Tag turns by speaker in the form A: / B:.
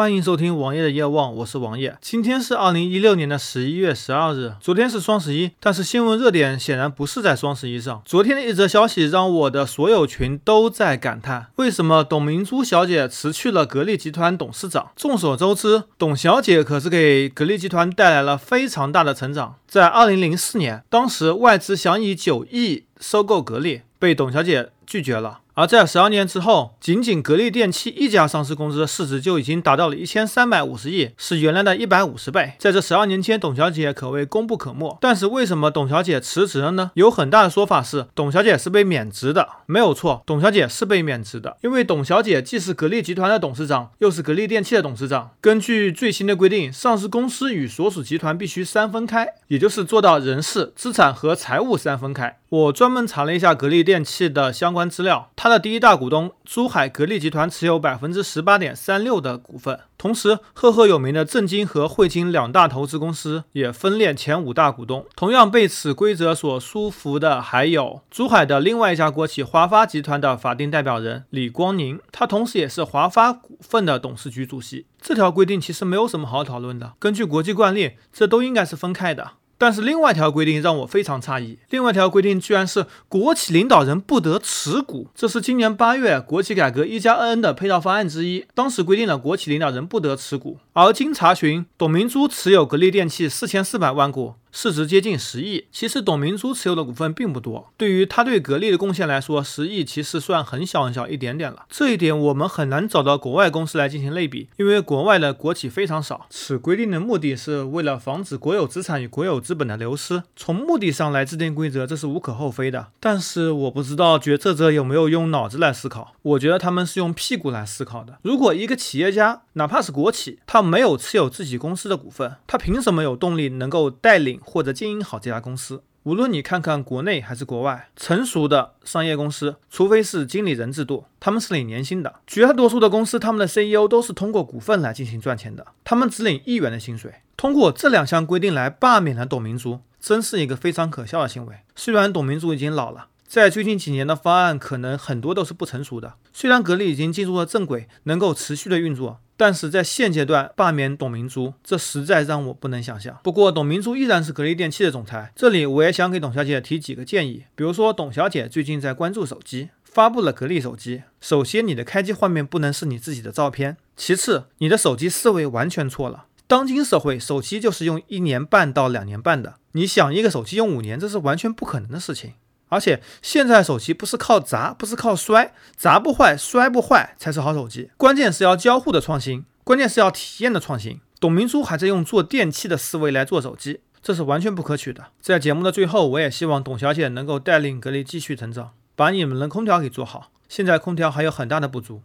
A: 欢迎收听王爷的夜望，我是王爷。今天是二零一六年的十一月十二日，昨天是双十一，但是新闻热点显然不是在双十一上。昨天的一则消息让我的所有群都在感叹，为什么董明珠小姐辞去了格力集团董事长？众所周知，董小姐可是给格力集团带来了非常大的成长。在二零零四年，当时外资想以九亿收购格力，被董小姐拒绝了。而在十二年之后，仅仅格力电器一家上市公司的市值就已经达到了一千三百五十亿，是原来的一百五十倍。在这十二年间，董小姐可谓功不可没。但是为什么董小姐辞职了呢？有很大的说法是，董小姐是被免职的。没有错，董小姐是被免职的，因为董小姐既是格力集团的董事长，又是格力电器的董事长。根据最新的规定，上市公司与所属集团必须三分开，也就是做到人事、资产和财务三分开。我专门查了一下格力电器的相关资料，它的第一大股东珠海格力集团持有百分之十八点三六的股份，同时赫赫有名的正金和汇金两大投资公司也分列前五大股东。同样被此规则所束缚的还有珠海的另外一家国企华发集团的法定代表人李光宁，他同时也是华发股份的董事局主席。这条规定其实没有什么好讨论的，根据国际惯例，这都应该是分开的。但是另外一条规定让我非常诧异，另外一条规定居然是国企领导人不得持股，这是今年八月国企改革一加 N 的配套方案之一，当时规定了国企领导人不得持股。而经查询，董明珠持有格力电器四千四百万股。市值接近十亿。其实董明珠持有的股份并不多，对于他对格力的贡献来说，十亿其实算很小很小一点点了。这一点我们很难找到国外公司来进行类比，因为国外的国企非常少。此规定的目的是为了防止国有资产与国有资本的流失。从目的上来制定规则，这是无可厚非的。但是我不知道决策者有没有用脑子来思考。我觉得他们是用屁股来思考的。如果一个企业家，哪怕是国企，他没有持有自己公司的股份，他凭什么有动力能够带领？或者经营好这家公司，无论你看看国内还是国外，成熟的商业公司，除非是经理人制度，他们是领年薪的。绝大多数的公司，他们的 CEO 都是通过股份来进行赚钱的，他们只领一元的薪水。通过这两项规定来罢免了董明珠，真是一个非常可笑的行为。虽然董明珠已经老了，在最近几年的方案可能很多都是不成熟的。虽然格力已经进入了正轨，能够持续的运作。但是在现阶段罢免董明珠，这实在让我不能想象。不过董明珠依然是格力电器的总裁，这里我也想给董小姐提几个建议。比如说，董小姐最近在关注手机，发布了格力手机。首先，你的开机画面不能是你自己的照片；其次，你的手机思维完全错了。当今社会，手机就是用一年半到两年半的，你想一个手机用五年，这是完全不可能的事情。而且现在手机不是靠砸，不是靠摔，砸不坏，摔不坏才是好手机。关键是要交互的创新，关键是要体验的创新。董明珠还在用做电器的思维来做手机，这是完全不可取的。在节目的最后，我也希望董小姐能够带领格力继续成长，把你们的空调给做好。现在空调还有很大的不足。